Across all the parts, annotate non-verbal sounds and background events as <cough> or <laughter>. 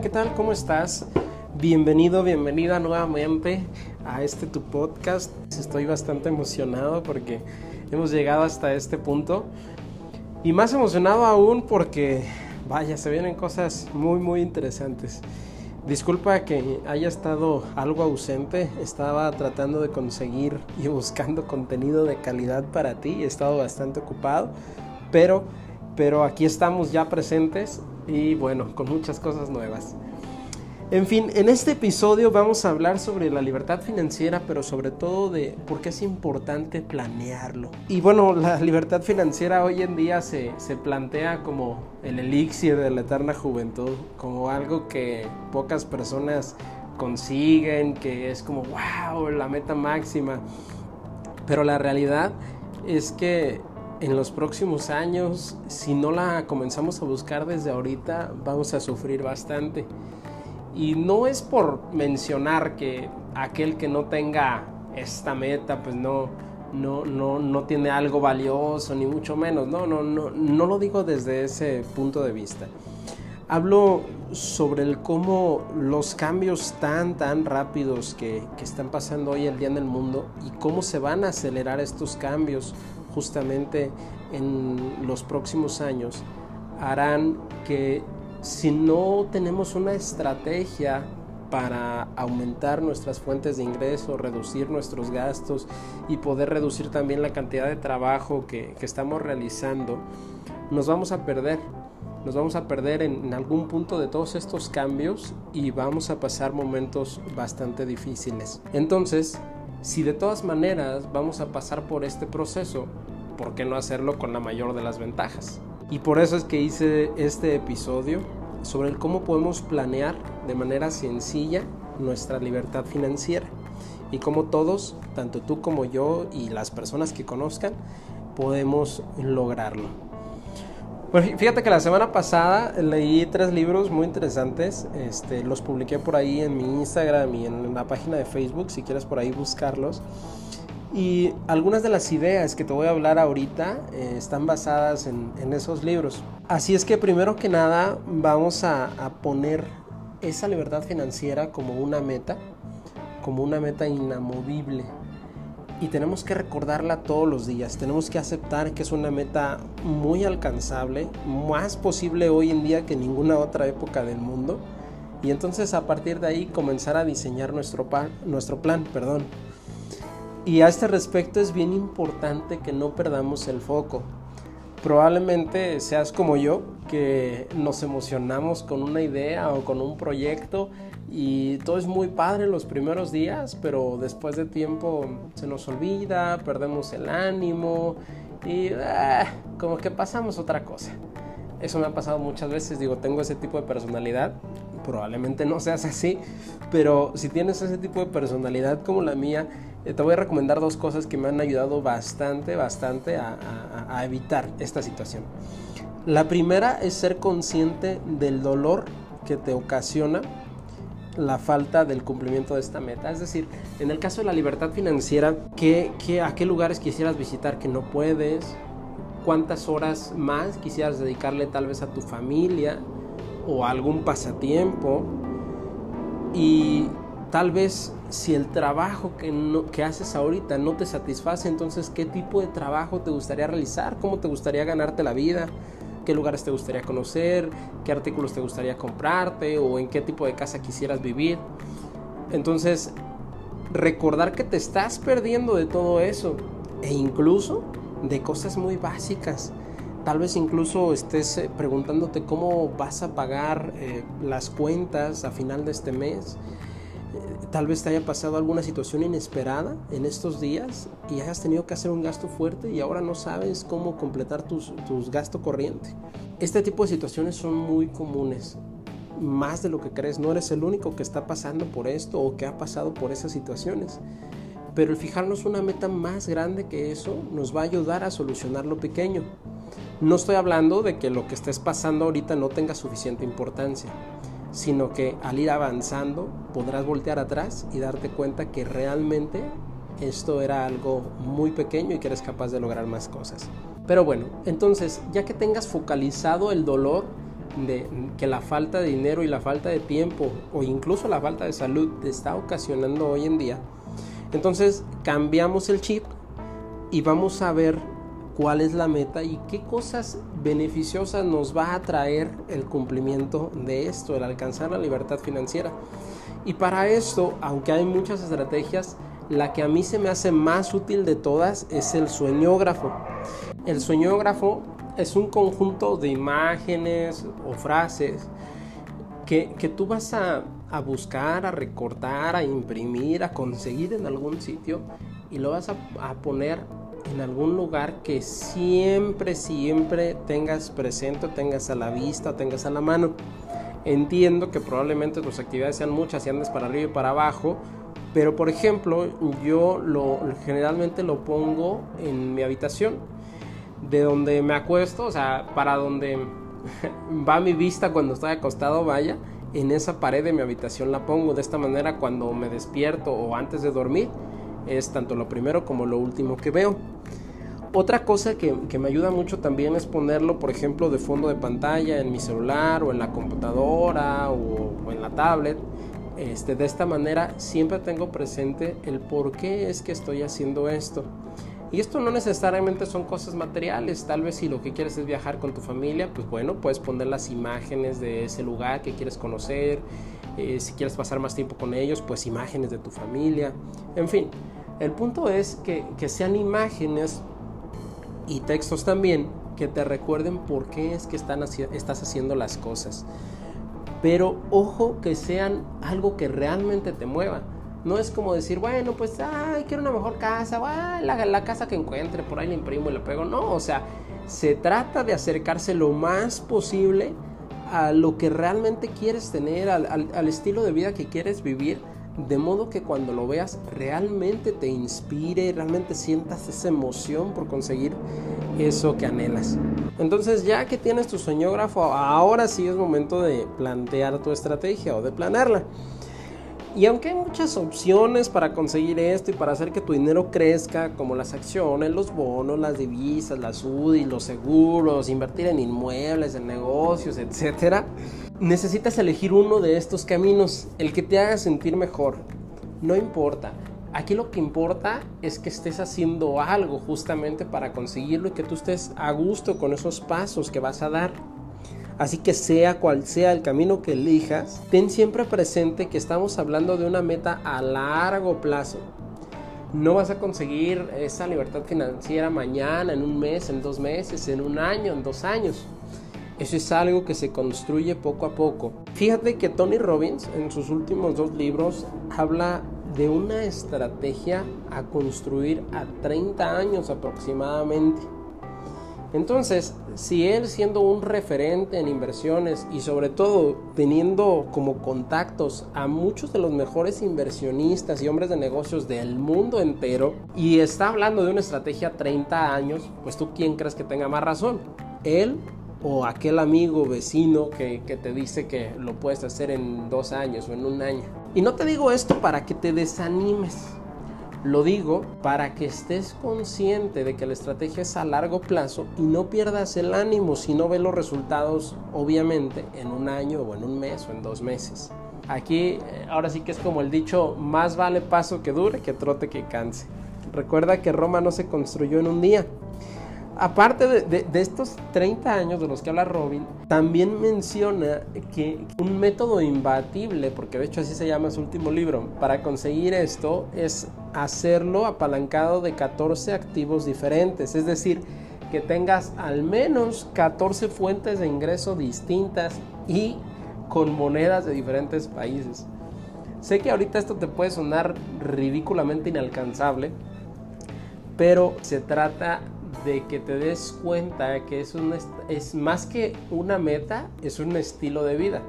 ¿Qué tal? ¿Cómo estás? Bienvenido, bienvenida nuevamente a este tu podcast. Estoy bastante emocionado porque hemos llegado hasta este punto. Y más emocionado aún porque, vaya, se vienen cosas muy, muy interesantes. Disculpa que haya estado algo ausente, estaba tratando de conseguir y buscando contenido de calidad para ti, he estado bastante ocupado, pero, pero aquí estamos ya presentes y bueno, con muchas cosas nuevas. En fin, en este episodio vamos a hablar sobre la libertad financiera, pero sobre todo de por qué es importante planearlo. Y bueno, la <laughs> libertad financiera hoy en día se, se, plantea como el elixir de la eterna juventud, como algo que pocas personas consiguen, que es como, wow, la meta máxima. Pero la realidad es que en los próximos años, si no la comenzamos a buscar desde ahorita, vamos a sufrir bastante. Y no es por mencionar que aquel que no tenga esta meta, pues no, no, no, no tiene algo valioso, ni mucho menos. No, no, no, no lo digo desde ese punto de vista. Hablo sobre el cómo los cambios tan, tan rápidos que, que están pasando hoy el día en el mundo y cómo se van a acelerar estos cambios justamente en los próximos años harán que si no tenemos una estrategia para aumentar nuestras fuentes de ingreso, reducir nuestros gastos y poder reducir también la cantidad de trabajo que, estamos realizando, nos vamos a perder. Nos vamos a perder en, en, algún punto de todos estos cambios y vamos a pasar momentos bastante difíciles. Entonces, si de todas maneras vamos a pasar por este proceso, ¿por qué no hacerlo con la mayor de las ventajas? Y por eso es que hice este episodio sobre el cómo podemos planear de manera sencilla nuestra libertad financiera y cómo todos, tanto tú como yo y las personas que conozcan, podemos lograrlo. Bueno, fíjate que la semana pasada leí tres libros muy interesantes, este, los publiqué por ahí en mi Instagram y en la página de Facebook, si quieres por ahí buscarlos. Y algunas de las ideas que te voy a hablar ahorita eh, están basadas en, en, esos libros. Así es que primero que nada vamos a, a, poner esa libertad financiera como una meta, como una meta inamovible. Y tenemos que recordarla todos los días. Tenemos que aceptar que es una meta muy alcanzable, más posible hoy en día que en ninguna otra época del mundo. Y entonces a partir de ahí comenzar a diseñar nuestro, nuestro plan. Perdón. Y a este respecto es bien importante que no perdamos el foco. Probablemente seas como yo, que nos emocionamos con una idea o con un proyecto y todo es muy padre los primeros días, pero después de tiempo se nos olvida, perdemos el ánimo y ah, como que pasamos otra cosa. Eso me ha pasado muchas veces, digo, tengo ese tipo de personalidad, probablemente no seas así, pero si tienes ese tipo de personalidad como la mía, te voy a recomendar dos cosas que me han ayudado bastante, bastante a, evitar esta situación. La primera es ser consciente del dolor que te ocasiona la falta del cumplimiento de esta meta. Es decir, en el caso de la libertad financiera, ¿qué, qué, ¿a qué lugares quisieras visitar que no puedes? ¿Cuántas horas más quisieras dedicarle tal vez a tu familia o a algún pasatiempo? Y tal vez si el trabajo que, que, haces ahorita no te satisface, entonces qué tipo de trabajo te gustaría realizar, cómo te gustaría ganarte la vida, qué lugares te gustaría conocer, qué artículos te gustaría comprarte o en qué tipo de casa quisieras vivir. Entonces, recordar que te estás perdiendo de todo eso e incluso de cosas muy básicas. Tal vez incluso estés preguntándote cómo vas a pagar eh, las cuentas a final de este mes tal vez te haya pasado alguna situación inesperada en estos días y hayas tenido que hacer un gasto fuerte y ahora no sabes cómo completar tus, tus gastos corriente. Este tipo de situaciones son muy comunes, más de lo que crees. No eres el único que está pasando por esto o que ha pasado por esas situaciones. Pero el fijarnos una meta más grande que eso nos va a ayudar a solucionar lo pequeño. No estoy hablando de que lo que estés pasando ahorita no tenga suficiente importancia sino que al ir avanzando podrás voltear atrás y darte cuenta que realmente esto era algo muy pequeño y que eres capaz de lograr más cosas. Pero bueno, entonces ya que tengas focalizado el dolor de que la falta de dinero y la falta de tiempo o incluso la falta de salud te está ocasionando hoy en día, entonces cambiamos el chip y vamos a ver cuál es la meta y qué cosas beneficiosas nos va a traer el cumplimiento de esto, el alcanzar la libertad financiera. Y para esto, aunque hay muchas estrategias, la que a mí se me hace más útil de todas es el sueñógrafo. El sueñógrafo es un conjunto de imágenes o frases que, tú vas a, buscar, a recortar, a imprimir, a conseguir en algún sitio y lo vas a, a poner en algún lugar que siempre, siempre tengas presente, tengas a la vista, tengas a la mano. Entiendo que probablemente tus actividades sean muchas y andes para arriba y para abajo, pero por ejemplo, yo lo generalmente lo pongo en mi habitación, de donde me acuesto, o sea, para donde <laughs> va mi vista cuando estoy acostado, vaya, en esa pared de mi habitación la pongo. De esta manera, cuando me despierto o antes de dormir, es tanto lo primero como lo último que veo. Otra cosa que, me ayuda mucho también es ponerlo, por ejemplo, de fondo de pantalla en mi celular o en la computadora o, en la tablet. Este, de esta manera siempre tengo presente el por qué es que estoy haciendo esto. Y esto no necesariamente son cosas materiales, tal vez si lo que quieres es viajar con tu familia, pues bueno, puedes poner las imágenes de ese lugar que quieres conocer, eh, si quieres pasar más tiempo con ellos, pues imágenes de tu familia, en fin. El punto es que, que sean imágenes y textos también que te recuerden por qué es que estás haciendo las cosas. Pero ojo que sean algo que realmente te mueva. No es como decir, bueno, pues, ay, quiero una mejor casa, la, la, casa que encuentre, por ahí le imprimo y le pego. No, o sea, se trata de acercarse lo más posible a lo que realmente quieres tener, al estilo de vida que quieres vivir de modo que cuando lo veas realmente te inspire, realmente sientas esa emoción por conseguir eso que anhelas. Entonces ya que tienes tu soñógrafo, ahora sí es momento de plantear tu estrategia o de planearla. Y aunque hay muchas opciones para conseguir esto y para hacer que tu dinero crezca, como las acciones, los bonos, las divisas, las UDI, los seguros, invertir en inmuebles, en negocios, etc., necesitas elegir uno de estos caminos, el que te haga sentir mejor. No importa. Aquí lo que importa es que estés haciendo algo justamente para conseguirlo y que tú estés a gusto con esos pasos que vas a dar. Así que sea cual sea el camino que elijas, ten siempre presente que estamos hablando de una meta a largo plazo. No vas a conseguir esa libertad financiera mañana, en un mes, en dos meses, en un año, en dos años. Eso es algo que se construye poco a poco. Fíjate que Tony Robbins en sus últimos dos libros habla de una estrategia a construir a 30 años aproximadamente. Entonces, si él siendo un referente en inversiones y sobre todo teniendo como contactos a muchos de los mejores inversionistas y hombres de negocios del mundo entero y está hablando de una estrategia 30 años, pues tú quién crees que tenga más razón? ¿Él o aquel amigo vecino que, que te dice que lo puedes hacer en dos años o en un año? Y no te digo esto para que te desanimes lo digo para que estés consciente de que la estrategia es a largo plazo y no pierdas el ánimo si no ves los resultados, obviamente, en un año o en un mes o en dos meses. Aquí, eh, ahora sí que es como el dicho, más vale paso que dure que trote que canse. Recuerda que Roma no se construyó en un día, aparte de, estos 30 años de los que habla Robin, también menciona que un método imbatible, porque de hecho así se llama su último libro, para conseguir esto es hacerlo apalancado de 14 activos diferentes, es decir, que tengas al menos 14 fuentes de ingreso distintas y con monedas de diferentes países. Sé que ahorita esto te puede sonar ridículamente inalcanzable, pero se trata de que te des cuenta que es, un, es más que una meta, es un estilo de vida.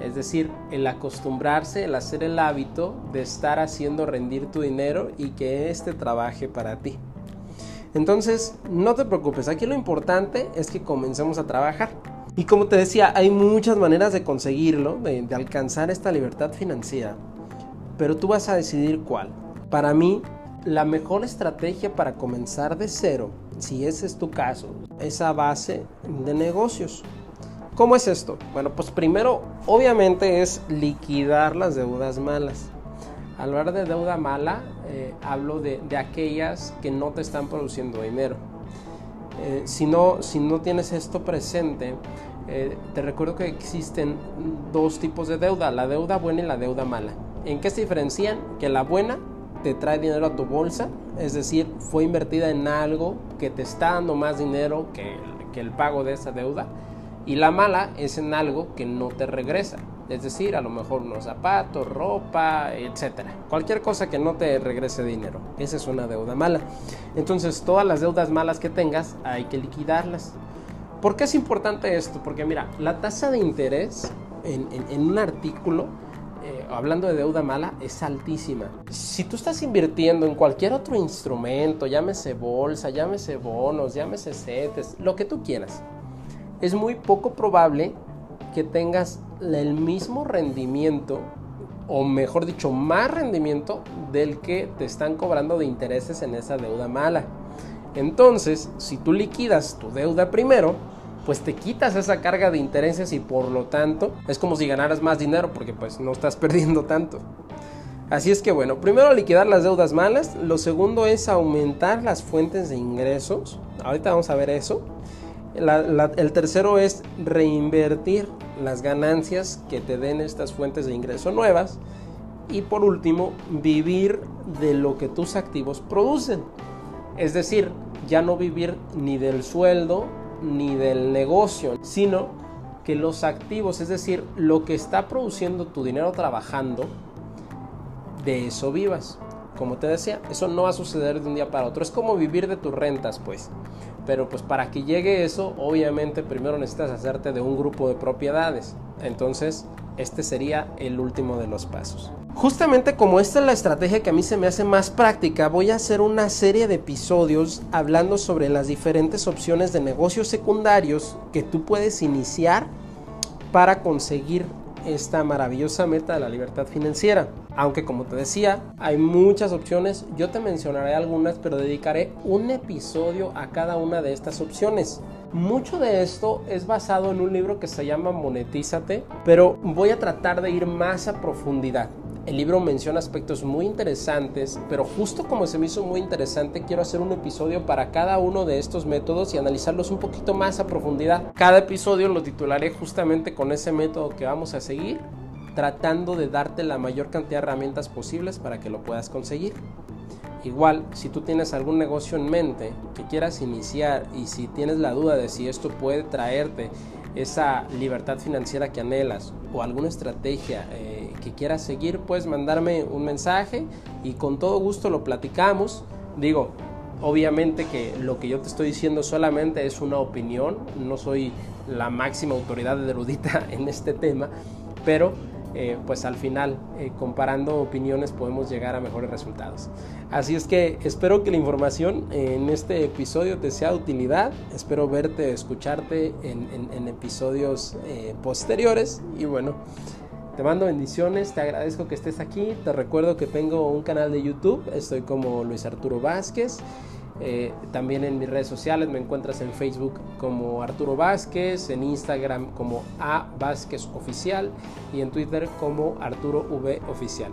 Es decir, el acostumbrarse, el hacer el hábito de estar haciendo rendir tu dinero y que éste trabaje para ti. Entonces, no te preocupes, aquí lo importante es que comencemos a trabajar. Y como te decía, hay muchas maneras de conseguirlo, de alcanzar esta libertad financiera, pero tú vas a decidir cuál. Para mí, la mejor estrategia para comenzar de cero, si ese es tu caso, es a base de negocios. ¿Cómo es esto? Bueno, pues primero, obviamente es liquidar las deudas malas. Al hablar de deuda mala, eh, hablo de, aquellas que no te están produciendo dinero. Eh, si, no, si no tienes esto presente, eh, te recuerdo que existen dos tipos de deuda, la deuda buena y la deuda mala. ¿En qué se diferencian? Que la buena te trae dinero a tu bolsa, es decir, fue invertida en algo que te está dando más dinero que, el pago de esa deuda y la mala es en algo que no te regresa. Es decir, a lo mejor unos zapatos, ropa, etcétera. Cualquier cosa que no te regrese dinero. Esa es una deuda mala. Entonces, todas las deudas malas que tengas hay que liquidarlas. ¿Por qué es importante esto? Porque mira, la tasa de interés en, un artículo, hablando de deuda mala, es altísima. Si tú estás invirtiendo en cualquier otro instrumento, llámese bolsa, llámese bonos, llámese CETES, lo que tú quieras, es muy poco probable que tengas el mismo rendimiento o mejor dicho, más rendimiento del que te están cobrando de intereses en esa deuda mala. Entonces, si tú liquidas tu deuda primero, pues te quitas esa carga de intereses y por lo tanto es como si ganaras más dinero porque pues no estás <laughs> perdiendo tanto. Así es que bueno, primero liquidar las deudas malas, lo segundo es aumentar las fuentes de ingresos. Ahorita vamos a ver eso el tercero es reinvertir las ganancias que te den estas fuentes de ingreso nuevas. Y por último, vivir de lo que tus activos producen. Es decir, ya no vivir ni del sueldo ni del negocio, sino que los activos, es decir, lo que está produciendo tu dinero trabajando, de eso vivas. Como te decía, eso no va a suceder de un día para otro. Es como vivir de tus rentas, pues. Pero pues para que llegue eso, obviamente primero necesitas hacerte de un grupo de propiedades. Entonces, este sería el último de los pasos. Justamente como esta es la estrategia que a mí se me hace más práctica, voy a hacer una serie de episodios hablando sobre las diferentes opciones de negocios secundarios que tú puedes iniciar para conseguir esta maravillosa meta de la libertad financiera. Aunque como te decía, hay muchas opciones, yo te mencionaré algunas, pero dedicaré un episodio a cada una de estas opciones. Mucho de esto es basado en un libro que se llama Monetízate, pero voy a tratar de ir más a profundidad. El libro menciona aspectos muy interesantes, pero justo como se me hizo muy interesante, quiero hacer un episodio para cada uno de estos métodos y analizarlos un poquito más a profundidad. Cada episodio lo titularé justamente con ese método que vamos a seguir, tratando de darte la mayor cantidad de herramientas posibles para que lo puedas conseguir. Igual, si tú tienes algún negocio en mente que quieras iniciar y si tienes la duda de si esto puede traerte esa libertad financiera que anhelas o alguna estrategia eh, que quieras seguir, puedes mandarme un mensaje y con todo gusto lo platicamos. Digo, obviamente que lo que yo te estoy diciendo solamente es una opinión, no soy la máxima autoridad erudita <laughs> en este tema, pero eh, pues al final eh, comparando opiniones podemos llegar a mejores resultados. Así es que espero que la información en este episodio te sea de utilidad, espero verte, escucharte en, episodios eh, posteriores y bueno. Te mando bendiciones, te agradezco que estés aquí, te recuerdo que tengo un canal de YouTube, estoy como Luis Arturo Vázquez eh, también en mis redes sociales me encuentras en Facebook como Arturo Vázquez, en Instagram como A Vázquez Oficial y en Twitter como Arturo V Oficial.